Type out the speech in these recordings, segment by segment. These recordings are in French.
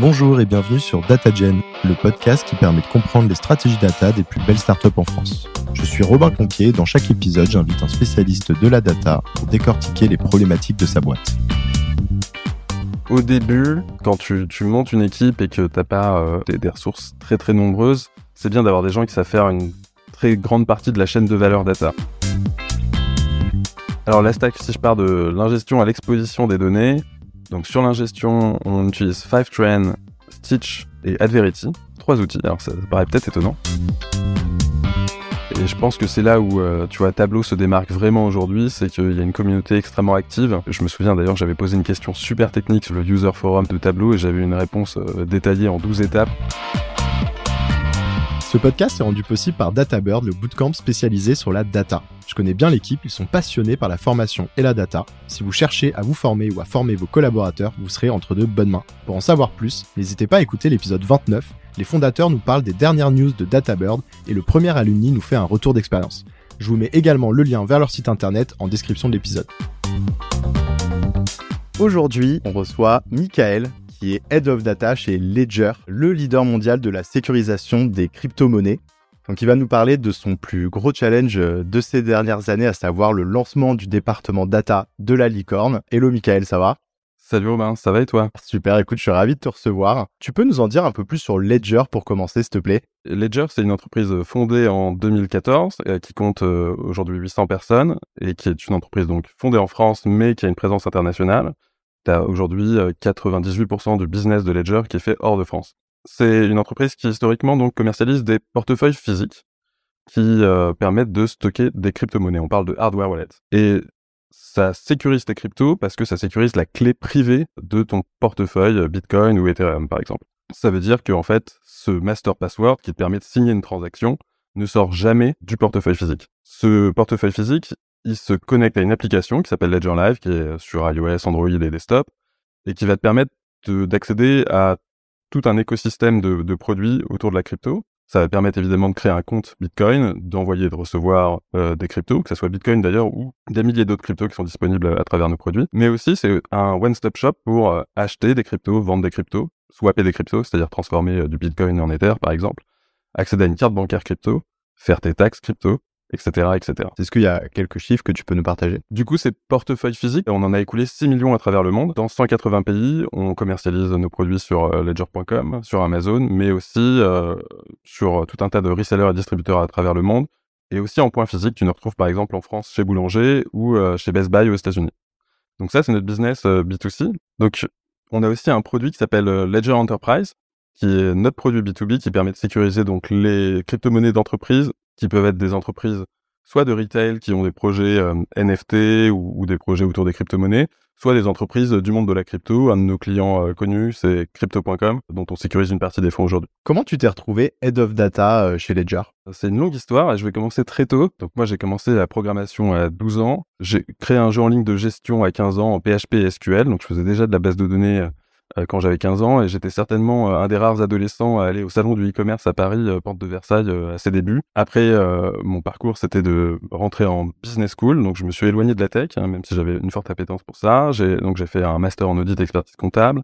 Bonjour et bienvenue sur DataGen, le podcast qui permet de comprendre les stratégies data des plus belles startups en France. Je suis Robin Conquier, dans chaque épisode j'invite un spécialiste de la data pour décortiquer les problématiques de sa boîte. Au début, quand tu, montes une équipe et que t'as pas euh, des, ressources très très nombreuses, c'est bien d'avoir des gens qui savent faire une très grande partie de la chaîne de valeur data. Alors la stack, si je pars de l'ingestion à l'exposition des données, donc sur l'ingestion, on utilise Fivetrain, Stitch et Adverity, trois outils. Alors ça, paraît peut-être étonnant. Et je pense que c'est là où, euh, tu vois, Tableau se démarque vraiment aujourd'hui, c'est qu'il y a une communauté extrêmement active. Je me souviens d'ailleurs, j'avais posé une question super technique sur le user forum de Tableau et j'avais une réponse euh, détaillée en 12 étapes. Ce podcast est rendu possible par DataBird, le bootcamp spécialisé sur la data. Je connais bien l'équipe, ils sont passionnés par la formation et la data. Si vous cherchez à vous former ou à former vos collaborateurs, vous serez entre de bonnes mains. Pour en savoir plus, n'hésitez pas à écouter l'épisode 29. Les fondateurs nous parlent des dernières news de DataBird et le premier alumni nous fait un retour d'expérience. Je vous mets également le lien vers leur site internet en description de l'épisode. Aujourd'hui, on reçoit Michael, qui est Head of Data chez Ledger, le leader mondial de la sécurisation des crypto-monnaies. Donc il va nous parler de son plus gros challenge euh, de ces dernières années, à savoir le lancement du département data de la licorne. Hello Michael, ça va? Salut Romain, ça va et toi? Super, écoute, je suis ravi de te recevoir. Tu peux nous en dire un peu plus sur Ledger pour commencer, s'il te plaît? Ledger, c'est une entreprise fondée en 2014 euh, qui compte euh, aujourd'hui 800 personnes et qui est une entreprise donc fondée en France mais qui a une présence internationale tu as aujourd'hui 98% du business de Ledger qui est fait hors de France. C'est une entreprise qui historiquement donc commercialise des portefeuilles physiques qui permettent de stocker des crypto-monnaies. On parle de hardware wallet. Et ça sécurise tes cryptos parce que ça sécurise la clé privée de ton portefeuille Bitcoin ou Ethereum par exemple. Ça veut dire qu'en fait, ce master password qui te permet de signer une transaction ne sort jamais du portefeuille physique. Ce portefeuille physique, il se connecte à une application qui s'appelle Ledger Live, qui est sur iOS, Android et desktop, et qui va te permettre d'accéder à tout un écosystème de, produits autour de la crypto. Ça va permettre évidemment de créer un compte Bitcoin, d'envoyer et de recevoir euh, des cryptos, que ce soit Bitcoin d'ailleurs ou des milliers d'autres cryptos qui sont disponibles à, travers nos produits. Mais aussi, c'est un one-stop shop pour euh, acheter des cryptos, vendre des cryptos, swapper des cryptos, c'est-à-dire transformer euh, du Bitcoin en Ether par exemple, accéder à une carte bancaire crypto, faire tes taxes crypto, etc., etc. Est-ce qu'il y a quelques chiffres que tu peux nous partager? Du coup, c'est portefeuille physique. On en a écoulé 6 millions à travers le monde. Dans 180 pays, on commercialise nos produits sur euh, ledger.com, sur Amazon, mais aussi euh, sur tout un tas de resellers et distributeurs à travers le monde. Et aussi en point physique, tu nous retrouves par exemple en France chez Boulanger ou euh, chez Best Buy aux États-Unis. Donc ça, c'est notre business B2C. Donc on a aussi un produit qui s'appelle Ledger Enterprise, qui est notre produit B2B qui permet de sécuriser donc les crypto-monnaies d'entreprise qui peuvent être des entreprises soit de retail qui ont des projets euh, NFT ou, des projets autour des crypto-monnaies, soit des entreprises du monde de la crypto. Un de nos clients euh, connus, c'est crypto.com, dont on sécurise une partie des fonds aujourd'hui. Comment tu t'es retrouvé Head of Data euh, chez Ledger? C'est une longue histoire et je vais commencer très tôt. Donc moi, j'ai commencé la programmation à 12 ans. J'ai créé un jeu en ligne de gestion à 15 ans en PHP et SQL. Donc je faisais déjà de la base de données quand j'avais 15 ans et j'étais certainement euh, un des rares adolescents à aller au salon du e-commerce à Paris, euh, porte de Versailles, à ses débuts. Après, mon parcours, c'était de rentrer en business school, donc je me suis éloigné de la tech, hein, même si j'avais une forte appétence pour ça. J'ai, donc j'ai fait un master en audit expertise comptable.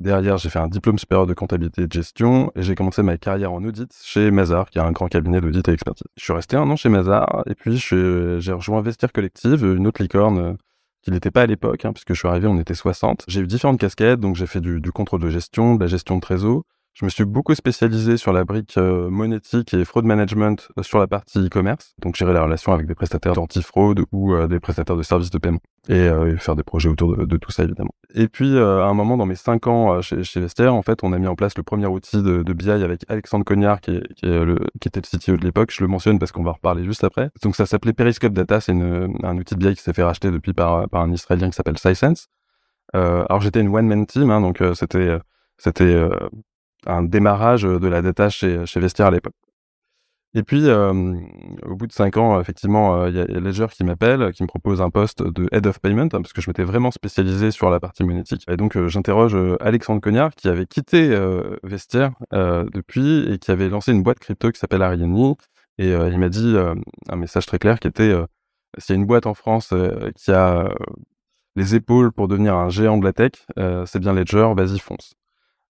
Derrière, j'ai fait un diplôme supérieur de comptabilité et de gestion et j'ai commencé ma carrière en audit chez Mazar, qui est un grand cabinet d'audit et expertise. Je suis resté un an chez Mazar et puis j'ai rejoint Vestir Collective, une autre licorne qui n'était pas à l'époque, hein, puisque je suis arrivé, on était 60. J'ai eu différentes casquettes, donc j'ai fait du, du, contrôle de gestion, de la gestion de trésor. Je me suis beaucoup spécialisé sur la brique euh, monétique et fraud management euh, sur la partie e-commerce, donc gérer la relation avec des prestataires d'antifraude ou euh, des prestataires de services de paiement et, faire des projets autour de, tout ça évidemment. Et puis à un moment dans mes cinq ans chez, chez Vestiaire, en fait, on a mis en place le premier outil de, BI avec Alexandre Cognard qui, était le CTO de l'époque. Je le mentionne parce qu'on va en reparler juste après. Donc ça s'appelait Periscope Data, c'est un outil de BI qui s'est fait racheter depuis par, par un Israélien qui s'appelle SciSense. alors j'étais une one man team, hein, donc c'était c'était un démarrage de la data chez, Vestiaire à l'époque. Et puis, au bout de cinq ans, effectivement, il y a Ledger qui m'appelle, qui me propose un poste de Head of Payment, hein, parce que je m'étais vraiment spécialisé sur la partie monétique. Et donc, j'interroge Alexandre Cognard, qui avait quitté Vestiaire depuis et qui avait lancé une boîte crypto qui s'appelle Ariani. Et il m'a dit un message très clair qui était s'il y a une boîte en France qui a les épaules pour devenir un géant de la tech, c'est bien Ledger, vas-y, fonce.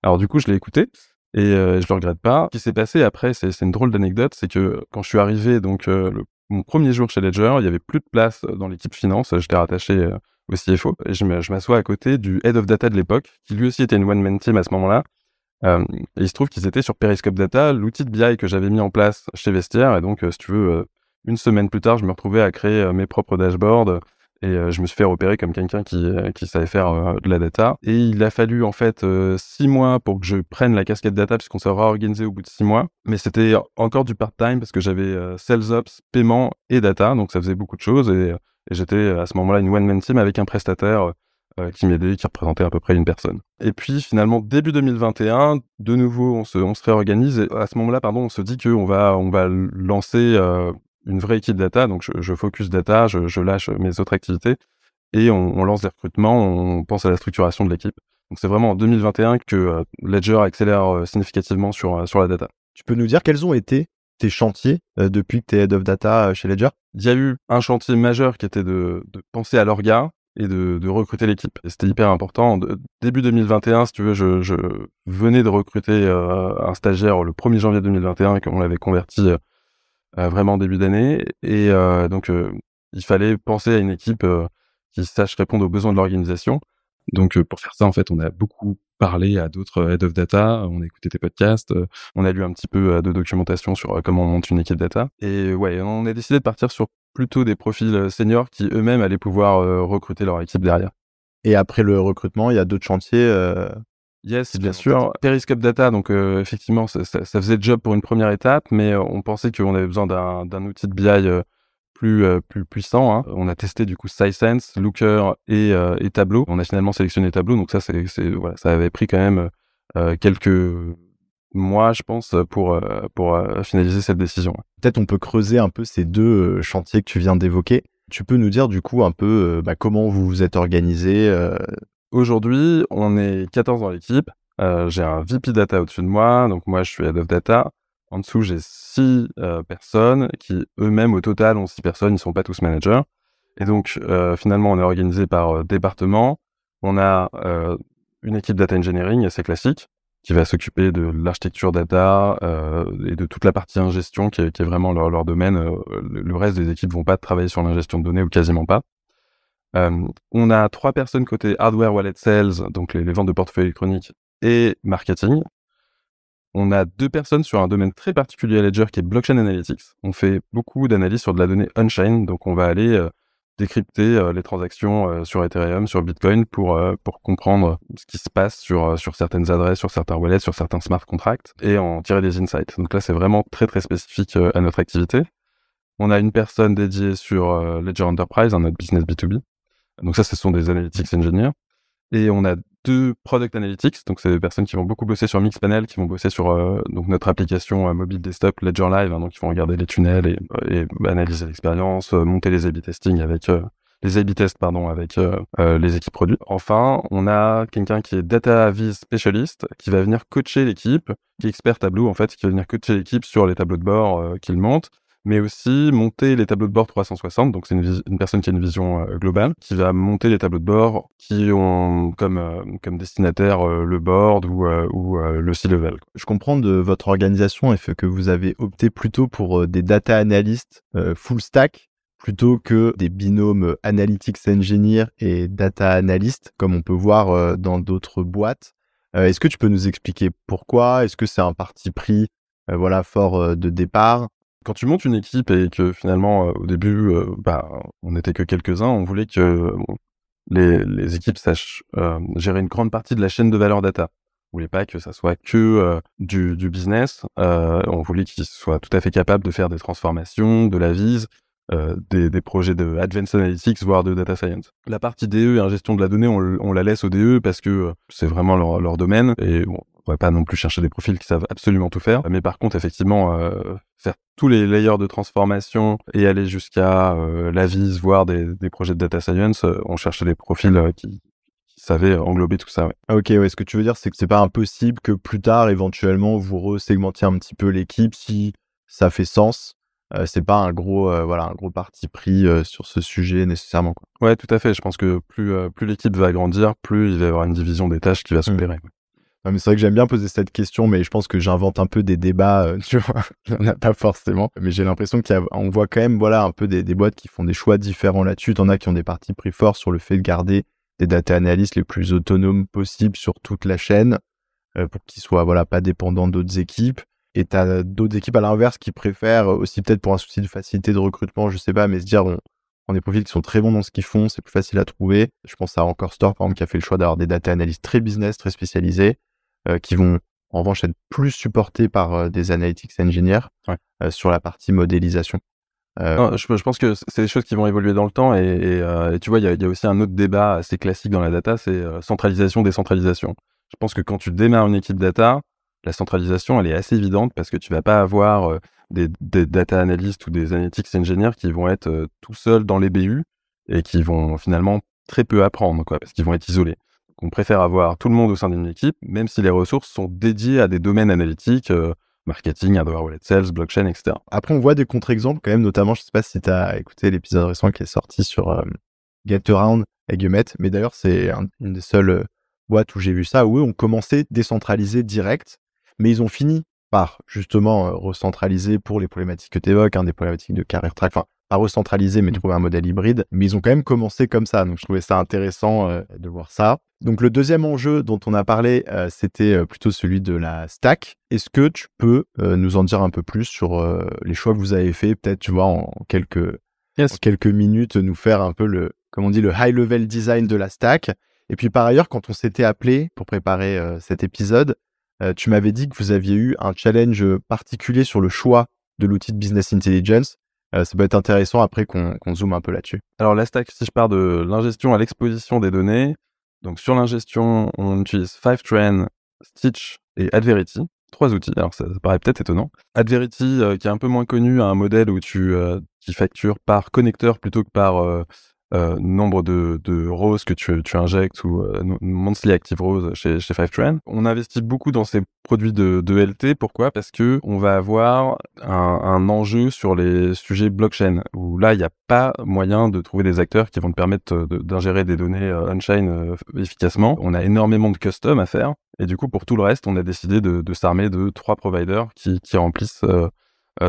Alors du coup, je l'ai écouté et je le regrette pas. Ce qui s'est passé après, c'est une drôle d'anecdote, c'est que quand je suis arrivé, donc le, mon premier jour chez Ledger, il y avait plus de place dans l'équipe finance. J'étais rattaché au CFO et je m'assois à côté du head of data de l'époque, qui lui aussi était une one man team à ce moment-là. Euh, il se trouve qu'ils étaient sur Periscope Data, l'outil de BI que j'avais mis en place chez Vestiaire. Et donc, si tu veux, une semaine plus tard, je me retrouvais à créer mes propres dashboards, et euh, je me suis fait repérer comme quelqu'un qui, euh, savait faire euh, de la data. Et il a fallu en fait six mois pour que je prenne la casquette data puisqu'on s'est réorganisé au bout de six mois. Mais c'était encore du part-time parce que j'avais sales ops, paiement et data, donc ça faisait beaucoup de choses. Et, j'étais à ce moment-là une one-man team avec un prestataire qui m'aidait, qui représentait à peu près une personne. Et puis finalement, début 2021, de nouveau, on se, on se réorganise. Et à ce moment-là, pardon, on se dit qu'on va, on va lancer une vraie équipe data, donc je, focus data, je, lâche mes autres activités et on, lance des recrutements, on pense à la structuration de l'équipe. Donc c'est vraiment en 2021 que euh, Ledger accélère euh, significativement sur, euh, sur la data. Tu peux nous dire quels ont été tes chantiers depuis que tu es Head of Data chez Ledger? Il y a eu un chantier majeur qui était de, penser à l'orga et de, recruter l'équipe. C'était hyper important. début 2021, si tu veux, je, venais de recruter un stagiaire le 1er janvier 2021 et on l'avait converti euh, vraiment début d'année. Et euh, donc, euh, il fallait penser à une équipe qui sache répondre aux besoins de l'organisation. Donc, pour faire ça, en fait, on a beaucoup parlé à d'autres head of data, on a écouté tes podcasts, on a lu un petit peu de documentation sur comment on monte une équipe data. Et ouais, on a décidé de partir sur plutôt des profils seniors qui eux-mêmes allaient pouvoir recruter leur équipe derrière. Et après le recrutement, il y a d'autres chantiers Yes, bien sûr. Periscope Data, donc euh, effectivement, ça, ça, faisait le job pour une première étape, mais euh, on pensait qu'on avait besoin d'un outil de BI euh, plus plus puissant. Hein. On a testé du coup SciSense, Looker et, et Tableau. On a finalement sélectionné Tableau, donc ça, c'est voilà, ça avait pris quand même quelques mois, je pense, pour pour finaliser cette décision. Peut-être on peut creuser un peu ces deux chantiers que tu viens d'évoquer. Tu peux nous dire du coup un peu bah, comment vous vous êtes organisé Aujourd'hui, on est 14 dans l'équipe. Euh, j'ai un VP Data au-dessus de moi, donc moi je suis Head of Data. En dessous, j'ai 6 euh, personnes qui eux-mêmes au total ont 6 personnes, ils sont pas tous managers. Et donc euh, finalement, on est organisé par département. On a une équipe data engineering assez classique qui va s'occuper de l'architecture data et de toute la partie ingestion qui est, vraiment leur, leur domaine. le reste des équipes vont pas travailler sur l'ingestion de données ou quasiment pas. Euh, on a trois personnes côté hardware wallet sales, donc les, ventes de portefeuille électronique et marketing. On a deux personnes sur un domaine très particulier à Ledger qui est blockchain analytics. On fait beaucoup d'analyses sur de la donnée on-chain, donc on va aller euh, décrypter euh, les transactions sur Ethereum, sur Bitcoin pour comprendre ce qui se passe sur certaines adresses, sur certains wallets, sur certains smart contracts et en tirer des insights. Donc là, c'est vraiment très très spécifique à notre activité. On a une personne dédiée sur Ledger Enterprise, un notre business B2B. Donc ça, ce sont des analytics engineers. Et on a deux product analytics, donc c'est des personnes qui vont beaucoup bosser sur Mixpanel, qui vont bosser sur euh, donc notre application euh, mobile desktop Ledger Live, hein, donc ils vont regarder les tunnels et, et analyser l'expérience, euh, monter les A/B testing avec les A/B tests pardon avec les équipes produits. Enfin, on a quelqu'un qui est data vis specialist, qui va venir coacher l'équipe, qui est expert tableau en fait, qui va venir coacher l'équipe sur les tableaux de bord qu'il monte mais aussi monter les tableaux de bord 360. Donc c'est une, personne qui a une vision euh, globale, qui va monter les tableaux de bord qui ont comme euh, comme destinataire euh, le board ou ou le C-level. Je comprends de votre organisation et que vous avez opté plutôt pour des data analysts full stack plutôt que des binômes analytics engineer et data analyst comme on peut voir dans d'autres boîtes. Est-ce que tu peux nous expliquer pourquoi? Est-ce que c'est un parti pris voilà fort de départ? Quand tu montes une équipe et que finalement euh, au début euh, bah, on n'était que quelques-uns, on voulait que les, équipes sachent euh, gérer une grande partie de la chaîne de valeur data. On voulait pas que ça soit que du, business. on voulait qu'ils soient tout à fait capables de faire des transformations, de la vise, des, projets de advanced analytics, voire de data science. La partie DE et gestion de la donnée, on, la laisse au DE parce que c'est vraiment leur, leur, domaine et bon, on va pas non plus chercher des profils qui savent absolument tout faire. Mais par contre, effectivement, euh, faire tous les layers de transformation et aller jusqu'à euh, la vise, voire des, projets de data science, euh, on cherchait des profils qui, savaient englober tout ça. Ah, ok, ouais. Ce que tu veux dire, c'est que c'est pas impossible que plus tard, éventuellement, vous resegmentiez un petit peu l'équipe si ça fait sens. c'est pas un gros, voilà, un gros parti pris sur ce sujet nécessairement. Quoi. Ouais, tout à fait. Je pense que plus, plus l'équipe va grandir, plus il va y avoir une division des tâches qui va mmh. S'opérer. mais c'est vrai que j'aime bien poser cette question, mais je pense que j'invente un peu des débats, euh, tu vois, il a pas forcément. Mais j'ai l'impression qu'on voit quand même, voilà, un peu des, boîtes qui font des choix différents là-dessus. T'en as qui ont des partis pris forts sur le fait de garder des data analystes les plus autonomes possibles sur toute la chaîne, euh, pour qu'ils soient, voilà, pas dépendants d'autres équipes. Et t'as d'autres équipes à l'inverse qui préfèrent aussi peut-être pour un souci de facilité de recrutement, je sais pas, mais se dire, on, on des profils qui sont très bons dans ce qu'ils font, c'est plus facile à trouver. Je pense à Encore Store, par exemple, qui a fait le choix d'avoir des data analystes très business, très spécialisés, euh, qui vont en revanche être plus supportés par euh, des analytics engineers euh, sur la partie modélisation. Non, je, je, pense que c'est des choses qui vont évoluer dans le temps et, et, tu vois, il y a, y a, aussi un autre débat assez classique dans la data, c'est centralisation, décentralisation. Je pense que quand tu démarres une équipe data, la centralisation, elle est assez évidente parce que tu vas pas avoir des, des, data analysts ou des analytics engineers qui vont être euh, tout seuls dans les BU et qui vont finalement très peu apprendre, quoi, parce qu'ils vont être isolés. Donc, on préfère avoir tout le monde au sein d'une équipe, même si les ressources sont dédiées à des domaines analytiques, euh, marketing, hardware wallet sales, blockchain, etc. Après, on voit des contre-exemples quand même, notamment, je sais pas si tu as écouté l'épisode récent qui est sorti sur euh, GetAround et Gumet, mais d'ailleurs, c'est une des seules boîtes où j'ai vu ça, où eux ont commencé décentralisé direct, mais ils ont fini par justement euh, recentraliser pour les problématiques que tu évoques, hein, des problématiques de carrière track, enfin pas recentraliser mais mmh. trouver un modèle hybride, mais ils ont quand même commencé comme ça, donc je trouvais ça intéressant euh, de voir ça. Donc le deuxième enjeu dont on a parlé, euh, c'était plutôt celui de la stack. Est-ce que tu peux nous en dire un peu plus sur les choix que vous avez fait, peut-être tu vois en quelques en quelques minutes nous faire un peu le comme on dit le high level design de la stack? Et puis par ailleurs, quand on s'était appelé pour préparer cet épisode, euh, tu m'avais dit que vous aviez eu un challenge particulier sur le choix de l'outil de business intelligence. Euh, ça peut être intéressant après qu'on zoome un peu là-dessus. Alors la stack, si je pars de l'ingestion à l'exposition des données, donc sur l'ingestion, on utilise Fivetrain, Stitch et Adverity, trois outils. Alors ça, paraît peut-être étonnant. Adverity, euh, qui est un peu moins connu, a un modèle où tu qui facture par connecteur plutôt que par euh, nombre de, de roses que tu, tu injectes ou euh, monthly active rose chez, chez. On investit beaucoup dans ces produits de, de LT. Pourquoi? Parce que on va avoir un, enjeu sur les sujets blockchain où là, il n'y a pas moyen de trouver des acteurs qui vont te permettre d'ingérer des données euh, on-chain euh, efficacement. On a énormément de custom à faire. Et du coup, pour tout le reste, on a décidé de, de s'armer de trois providers qui, qui remplissent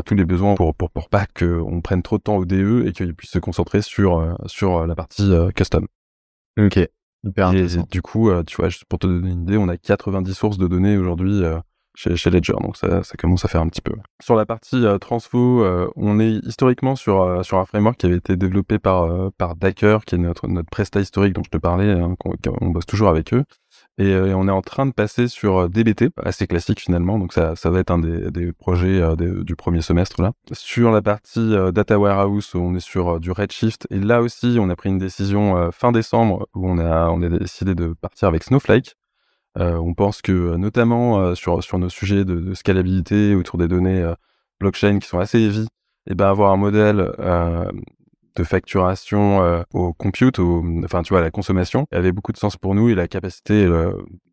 tous les besoins pour, pour, pour pas qu'on prenne trop de temps au DE et qu'il puisse se concentrer sur, euh, sur euh, la partie euh, custom. Ok. Hyper et, du coup, tu vois, juste pour te donner une idée, on a 90 sources de données aujourd'hui chez, chez, Ledger, donc ça, ça, commence à faire un petit peu. Sur la partie transfo, on est historiquement sur, sur un framework qui avait été développé par, par Dacker, qui est notre, notre presta historique dont je te parlais, hein, on bosse toujours avec eux. Euh, et, on est en train de passer sur euh, DBT, assez classique finalement, donc ça, ça va être un des, des projets euh, du premier semestre là. Sur la partie Data Warehouse, on est sur du Redshift, et là aussi on a pris une décision fin décembre où on a, on a décidé de partir avec Snowflake. on pense que notamment sur, sur nos sujets de, de, scalabilité autour des données blockchain qui sont assez heavy, et eh ben avoir un modèle de facturation euh, au compute, enfin tu vois, la consommation, avait beaucoup de sens pour nous et la capacité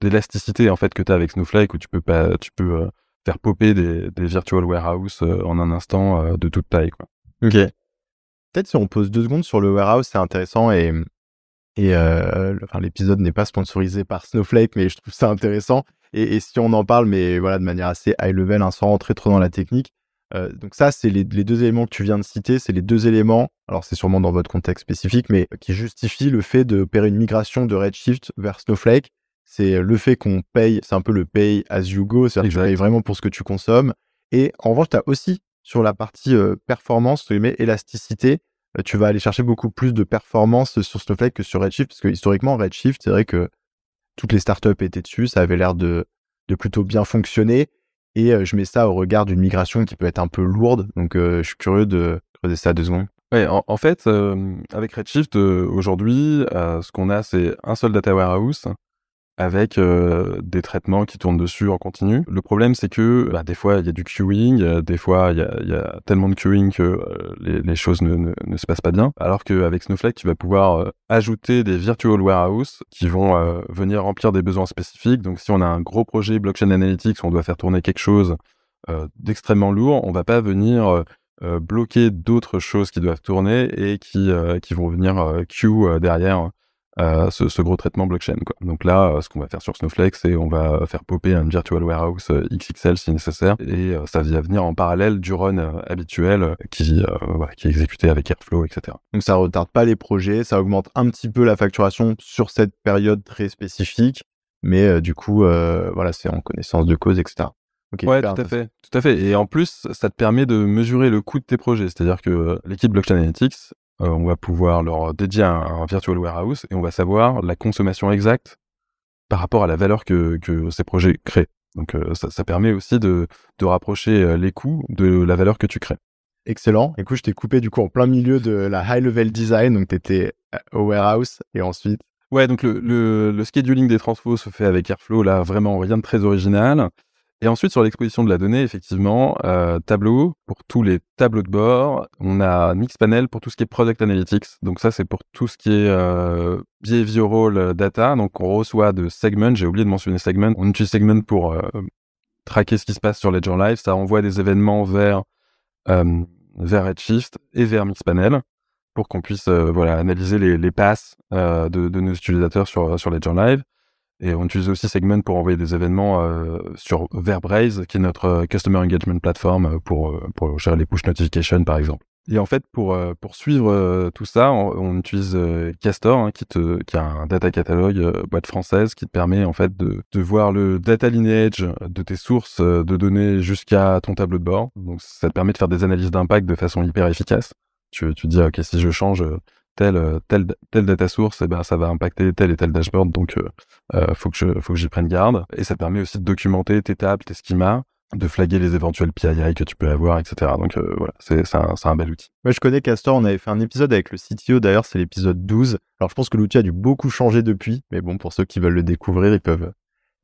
d'élasticité en fait que tu as avec Snowflake où tu peux euh, faire popper des, virtual warehouse euh, en un instant de toute taille. Quoi. Ok. Peut-être si on pose deux secondes sur le warehouse, c'est intéressant et l'épisode n'est pas sponsorisé par Snowflake, mais je trouve ça intéressant. Et, et, si on en parle, mais voilà, de manière assez high level, hein, sans rentrer trop dans la technique, euh, donc ça, c'est les, deux éléments que tu viens de citer, c'est les deux éléments, alors c'est sûrement dans votre contexte spécifique, mais qui justifient le fait d'opérer une migration de Redshift vers Snowflake. C'est le fait qu'on paye, c'est un peu le pay as you go, c'est-à-dire que tu payes vraiment pour ce que tu consommes. Et en revanche, tu as aussi sur la partie euh, performance, mais élasticité, euh, tu vas aller chercher beaucoup plus de performance sur Snowflake que sur Redshift, parce que historiquement, Redshift, c'est vrai que toutes les startups étaient dessus, ça avait l'air de, de plutôt bien fonctionner. Et je mets ça au regard d'une migration qui peut être un peu lourde. Donc, je suis curieux de creuser ça deux secondes. Ouais, en, fait, avec Redshift, aujourd'hui, ce qu'on a, c'est un seul data warehouse avec euh, des traitements qui tournent dessus en continu. Le problème, c'est que bah, des fois, il y a du queuing, euh, des fois, il y a, tellement de queuing que euh, les, choses ne, ne, ne, se passent pas bien. Alors qu'avec Snowflake, tu vas pouvoir ajouter des virtual warehouse qui vont venir remplir des besoins spécifiques. Donc, si on a un gros projet blockchain analytics, on doit faire tourner quelque chose d'extrêmement lourd, on va pas venir bloquer d'autres choses qui doivent tourner et qui, qui vont venir queue derrière euh, ce, gros traitement blockchain. Quoi. Donc là, euh, ce qu'on va faire sur Snowflake, c'est on va faire popper un virtual warehouse euh, XXL si nécessaire, et ça va venir en parallèle du run habituel qui, qui est exécuté avec Airflow, etc. Donc ça retarde pas les projets, ça augmente un petit peu la facturation sur cette période très spécifique, mais du coup, voilà, c'est en connaissance de cause, etc. ouais, tout à fait, tout à fait. Et en plus, ça te permet de mesurer le coût de tes projets. C'est-à-dire que l'équipe Blockchain Analytics, euh, on va pouvoir leur dédier un, virtual warehouse et on va savoir la consommation exacte par rapport à la valeur que, ces projets créent. Donc euh, ça, permet aussi de, rapprocher euh, les coûts de la valeur que tu crées. Excellent. Écoute, je t'ai coupé du coup en plein milieu de la high level design, donc tu étais au warehouse et ensuite? Ouais, donc le, le, scheduling des transfos se fait avec Airflow, là vraiment rien de très original. Et ensuite, sur l'exposition de la donnée, effectivement, euh, tableau pour tous les tableaux de bord. On a Mixpanel pour tout ce qui est Product Analytics. Donc ça, c'est pour tout ce qui est euh, behavioral data. Donc on reçoit de Segment. J'ai oublié de mentionner Segment. On utilise Segment pour euh, traquer ce qui se passe sur Ledger Live. Ça envoie des événements vers, euh, vers Redshift et vers Mixpanel pour qu'on puisse voilà, analyser les, passes de, de, nos utilisateurs sur, sur Ledger Live. Et on utilise aussi Segment pour envoyer des événements euh, sur Verbraze, qui est notre euh, Customer Engagement Platform euh, pour, pour gérer les push notifications, par exemple. Et en fait, pour, pour suivre tout ça, on, utilise Castor, hein, qui, te, qui a un data catalogue boîte française qui te permet en fait de, de voir le data lineage de tes sources de données jusqu'à ton tableau de bord. Donc ça te permet de faire des analyses d'impact de façon hyper efficace. Tu, tu dis, ok, si je change telle, telle, telle data source, eh ben, ça va impacter tel et tel dashboard, donc euh, euh, faut que je, faut que j'y prenne garde. Et ça permet aussi de documenter tes tables, tes schemas, de flaguer les éventuels PII que tu peux avoir, etc. Donc euh, voilà, c'est un, un, bel outil. Moi, je connais Castor, on avait fait un épisode avec le CTO, d'ailleurs, c'est l'épisode 12. Alors, je pense que l'outil a dû beaucoup changer depuis, mais bon, pour ceux qui veulent le découvrir, ils peuvent,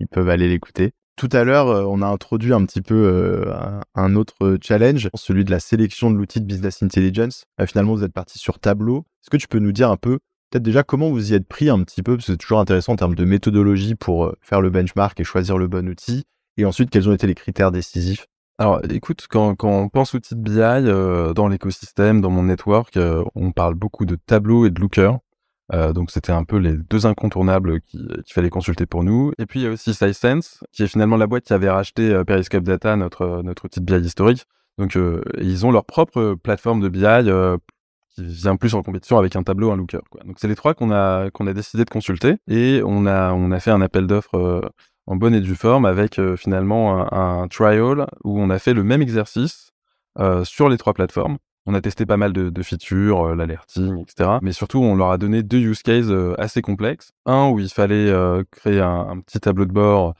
ils peuvent aller l'écouter. Tout à l'heure, euh, on a introduit un petit peu euh, un autre challenge, celui de la sélection de l'outil de business intelligence. Euh, finalement, vous êtes parti sur Tableau. Est-ce que tu peux nous dire un peu, peut-être déjà comment vous y êtes pris un petit peu, parce que c'est toujours intéressant en termes de méthodologie pour faire le benchmark et choisir le bon outil. Et ensuite, quels ont été les critères décisifs? Alors, écoute, quand, on pense outil de BI dans l'écosystème, dans mon network, on parle beaucoup de Tableau et de Looker. Euh, donc c'était un peu les deux incontournables qu'il fallait consulter pour nous. Et puis il y a aussi SciSense, qui est finalement la boîte qui avait racheté euh, Periscope Data, notre, notre outil de BI historique. Donc euh, ils ont leur propre plateforme de BI qui vient plus en compétition avec un tableau, un looker. Donc c'est les trois qu'on a qu'on a décidé de consulter et on a on a fait un appel d'offres en bonne et due forme avec finalement un, trial où on a fait le même exercice sur les trois plateformes on a testé pas mal de, features, euh, l'alerting, etc. Mais surtout, on leur a donné deux use cases euh, assez complexes. Un où il fallait euh, créer un, petit tableau de bord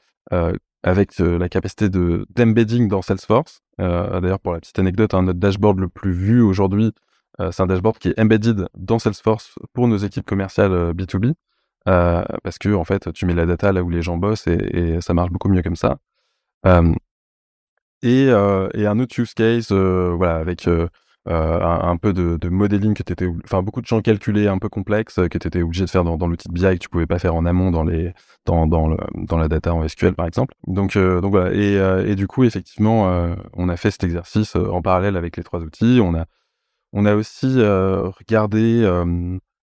avec la capacité de d'embedding dans Salesforce. D'ailleurs, pour la petite anecdote, hein, notre dashboard le plus vu aujourd'hui, c'est un dashboard qui est embedded dans Salesforce pour nos équipes commerciales B2B. parce que en fait, tu mets la data là où les gens bossent et, ça marche beaucoup mieux comme ça. et, et, un autre use case, voilà, avec euh, un, peu de, de modeling que tu étais, enfin beaucoup de champs calculés un peu complexes que tu obligé de faire dans, dans l'outil de BI que tu pouvais pas faire en amont dans les dans dans, le, dans la data en SQL par exemple. Donc euh, donc voilà et, euh, et du coup effectivement on a fait cet exercice en parallèle avec les trois outils. On a on a aussi regardé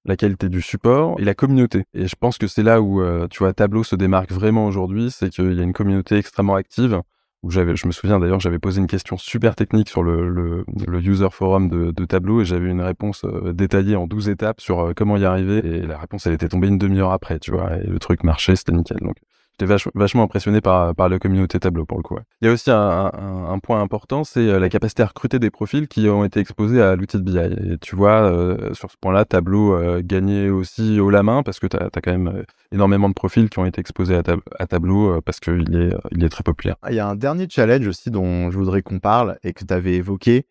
la qualité du support et la communauté. Et je pense que c'est là où tu vois Tableau se démarque vraiment aujourd'hui, c'est qu'il y a une communauté extrêmement active où j'avais, je me souviens d'ailleurs, j'avais posé une question super technique sur le, le, user forum de, de Tableau et j'avais une réponse euh, détaillée en 12 étapes sur euh, comment y arriver et la réponse elle était tombée une demi-heure après, tu vois, et le truc marchait, c'était nickel. Donc J'étais vachement impressionné par, la communauté Tableau pour le coup. Il y a aussi un, point important, c'est euh, la capacité à recruter des profils qui ont été exposés à l'outil de BI. Et tu vois, euh, sur ce point-là, Tableau euh, gagnait aussi haut la main parce que tu as, quand même énormément de profils qui ont été exposés à, à Tableau parce qu'il est, il est très populaire. Il y a un dernier challenge aussi dont je voudrais qu'on parle et que tu avais évoqué,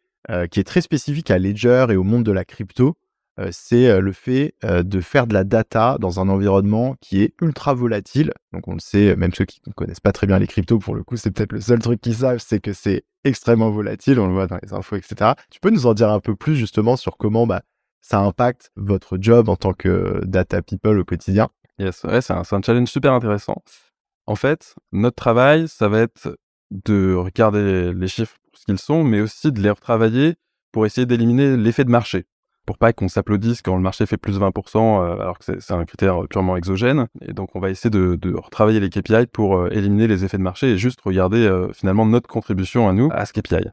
qui est très spécifique à Ledger et au monde de la crypto. Euh, c'est euh, le fait euh, de faire de la data dans un environnement qui est ultra volatile. Donc on le sait, même ceux qui ne connaissent pas très bien les cryptos, pour le coup, c'est peut-être le seul truc qu'ils savent, c'est que c'est extrêmement volatile, on le voit dans les infos, etc. Tu peux nous en dire un peu plus justement sur comment bah, ça impacte votre job en tant que data people au quotidien? Yes, c'est un, un, challenge super intéressant. En fait, notre travail, ça va être de regarder les chiffres pour ce qu'ils sont, mais aussi de les retravailler pour essayer d'éliminer l'effet de marché. Pour pas qu'on s'applaudisse quand le marché fait plus 20%, alors que c'est un critère purement exogène. Et donc, on va essayer de, retravailler les KPI pour éliminer les effets de marché et juste regarder finalement notre contribution à nous à ce KPI.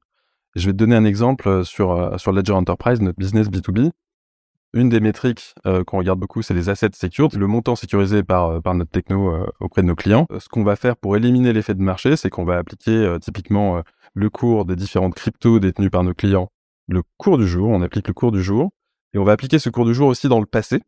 je vais te donner un exemple sur, sur Ledger Enterprise, notre business B2B. Une des métriques euh, qu'on regarde beaucoup, c'est les assets secured, le montant sécurisé par, euh, par notre techno euh, auprès de nos clients. Ce qu'on va faire pour éliminer l'effet de marché, c'est qu'on va appliquer typiquement le cours des différentes cryptos détenues par nos clients, le cours du jour, on applique le cours du jour, et on va appliquer ce cours du jour aussi dans le passé.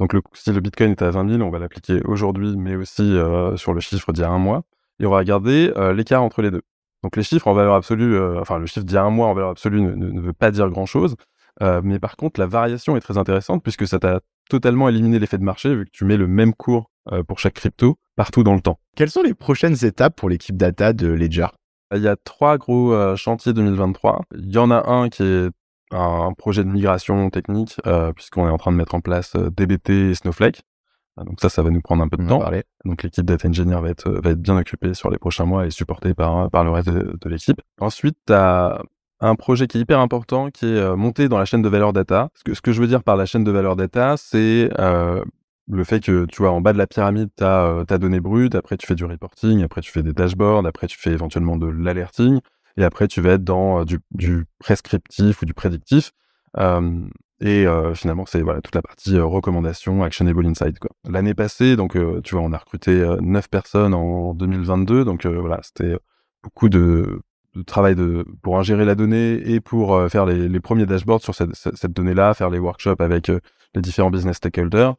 Donc le, si le Bitcoin est à 20 000, on va l'appliquer aujourd'hui, mais aussi sur le chiffre d'il y a un mois, et on va regarder l'écart entre les deux. Donc les chiffres en valeur absolue, enfin le chiffre d'il y a un mois en valeur absolue ne, ne veut pas dire grand-chose, euh, mais par contre, la variation est très intéressante puisque ça t'a totalement éliminé l'effet de marché vu que tu mets le même cours euh, pour chaque crypto partout dans le temps. Quelles sont les prochaines étapes pour l'équipe data de Ledger? Il y a trois gros euh, chantiers 2023. Il y en a un qui est un projet de migration technique puisqu'on est en train de mettre en place DBT et Snowflake. Donc ça, ça va nous prendre un peu de temps. Donc l'équipe data engineer va être, va être bien occupée sur les prochains mois et supportée par, par le reste de, de l'équipe. Ensuite, tu as un projet qui est hyper important, qui est euh, monté dans la chaîne de valeur data. Ce que, ce que je veux dire par la chaîne de valeur data, c'est euh, le fait que, tu vois, en bas de la pyramide, tu as euh, ta donnée brute, après tu fais du reporting, après tu fais des dashboards, après tu fais éventuellement de l'alerting, et après tu vas être dans du, du, prescriptif ou du prédictif. et finalement, c'est voilà toute la partie recommandation, actionable insight. L'année passée, donc tu vois, on a recruté 9 personnes en 2022, donc voilà, c'était beaucoup de travail pour ingérer la donnée et pour euh, faire les, premiers dashboards sur cette, donnée-là, faire les workshops avec euh, les différents business stakeholders.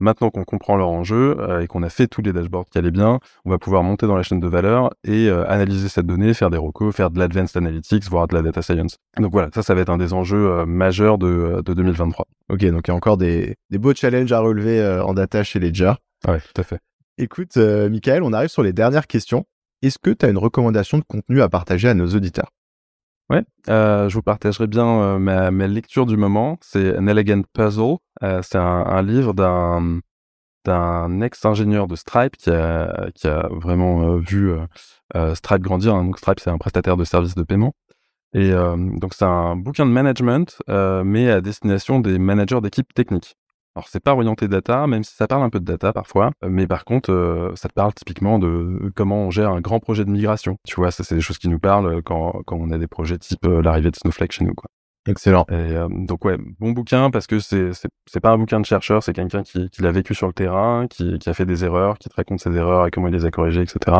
Maintenant qu'on comprend leur enjeu euh, et qu'on a fait tous les dashboards qui allaient bien, on va pouvoir monter dans la chaîne de valeur et analyser cette donnée, faire des recos, faire de l'advanced analytics, voire de la data science. Donc voilà, ça, ça va être un des enjeux majeurs de, de 2023. Ok, donc il y a encore des, des beaux challenges à relever en data chez Ledger. Ouais, tout à fait. Écoute, Michael, on arrive sur les dernières questions. Est-ce que tu as une recommandation de contenu à partager à nos auditeurs? Ouais, euh, je vous partagerai bien euh, ma, lecture du moment. C'est An Elegant Puzzle. Euh, c'est un, livre d'un d'un ex-ingénieur de Stripe qui a, qui a vraiment vu Stripe grandir. Donc Stripe, c'est un prestataire de services de paiement. Et donc c'est un bouquin de management, mais à destination des managers d'équipes techniques. Alors c'est pas orienté data, même si ça parle un peu de data parfois, mais par contre euh, ça te parle typiquement de comment on gère un grand projet de migration. Tu vois, ça c'est des choses qui nous parlent euh, quand, quand on a des projets type euh, l'arrivée de Snowflake chez nous. Quoi. Excellent. Et, donc ouais, bon bouquin parce que c'est c'est pas un bouquin de chercheur, c'est quelqu'un qui, qui l'a vécu sur le terrain, qui, qui a fait des erreurs, qui te raconte ses erreurs et comment il les a corrigées, etc.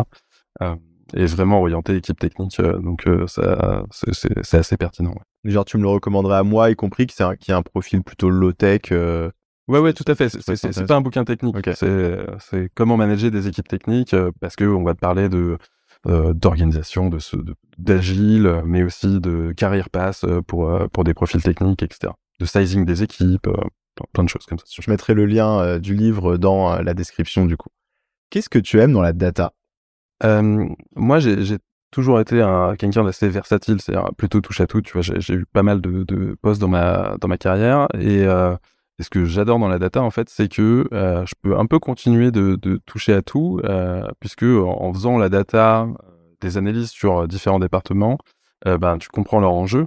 Euh, et vraiment orienté équipe technique, donc ça c'est assez pertinent. Genre tu me le recommanderais à moi, y compris qui qui a un profil plutôt low tech. Ouais, ouais, tout à fait. C'est pas un bouquin technique. C'est comment manager des équipes techniques euh, parce que on va te parler de euh, d'organisation, de d'agile, mais aussi de carrière pass euh, pour pour des profils techniques, etc. De sizing des équipes, plein de choses comme ça. Je mettrai le lien du livre dans la description du coup. Qu'est-ce que tu aimes dans la data? Moi, j'ai toujours été un quelqu'un d'assez versatile, c'est plutôt touche à tout. Tu vois, j'ai eu pas mal de, de postes dans ma dans ma carrière et et ce que j'adore dans la data, en fait, c'est que euh, je peux un peu continuer de, toucher à tout, euh, puisque en, faisant la data, euh, des analyses sur différents départements, ben, tu comprends leurs enjeux,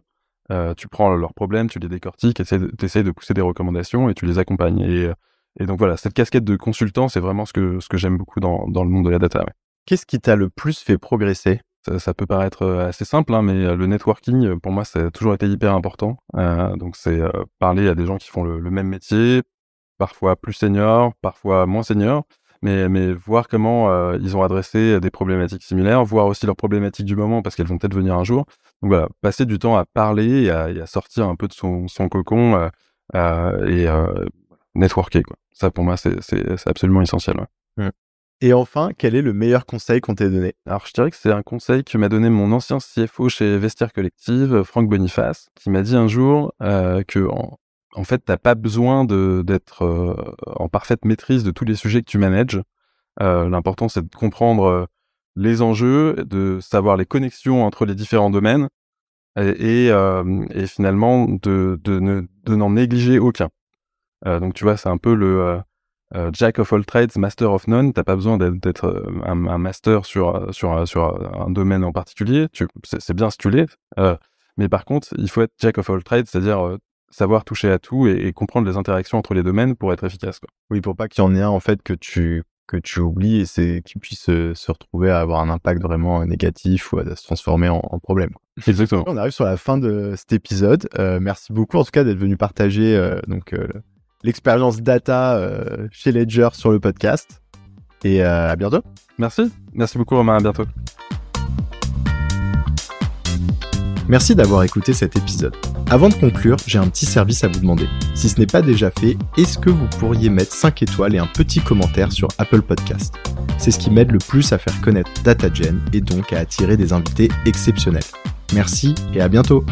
tu prends leurs problèmes, tu les décortiques, tu essaies de pousser des recommandations et tu les accompagnes. Et, et donc voilà, cette casquette de consultant, c'est vraiment ce que, ce que j'aime beaucoup dans, dans le monde de la data. Qu'est-ce qui t'a le plus fait progresser? Ça, peut paraître euh, assez simple, hein, mais euh, le networking, euh, pour moi, ça a toujours été hyper important. donc, c'est parler à des gens qui font le, même métier, parfois plus seniors, parfois moins seniors, mais, mais voir comment ils ont adressé des problématiques similaires, voir aussi leurs problématiques du moment, parce qu'elles vont peut-être venir un jour. Donc voilà, passer du temps à parler et à, sortir un peu de son, cocon et networker. Ça, pour moi, c'est absolument essentiel. Ouais. Et enfin, quel est le meilleur conseil qu'on t'ait donné? Alors, je dirais que c'est un conseil que m'a donné mon ancien CFO chez Vestiaire Collective, Franck Boniface, qui m'a dit un jour euh, que, en, fait, t'as pas besoin d'être euh, en parfaite maîtrise de tous les sujets que tu manages. Euh, L'important, c'est de comprendre les enjeux, de savoir les connexions entre les différents domaines et, finalement de n'en négliger aucun. donc, tu vois, c'est un peu le euh, Jack of all trades, master of none. T'as pas besoin d'être euh, un, un, master sur euh, sur sur un domaine en particulier. C'est bien si tu l'es, mais par contre, il faut être Jack of all trades, c'est-à-dire savoir toucher à tout et, comprendre les interactions entre les domaines pour être efficace. Quoi. Oui, pour pas qu'il y en ait un en fait que tu que tu oublies et c'est qu'il puisse se retrouver à avoir un impact vraiment négatif ou à se transformer en, problème. Exactement. On arrive sur la fin de cet épisode. Merci beaucoup en tout cas d'être venu partager donc l'expérience data chez Ledger sur le podcast. Et à bientôt. Merci. Merci beaucoup Romain. À bientôt. Merci d'avoir écouté cet épisode. Avant de conclure, j'ai un petit service à vous demander. Si ce n'est pas déjà fait, est-ce que vous pourriez mettre 5 étoiles et un petit commentaire sur Apple Podcast? C'est ce qui m'aide le plus à faire connaître DataGen et donc à attirer des invités exceptionnels. Merci et à bientôt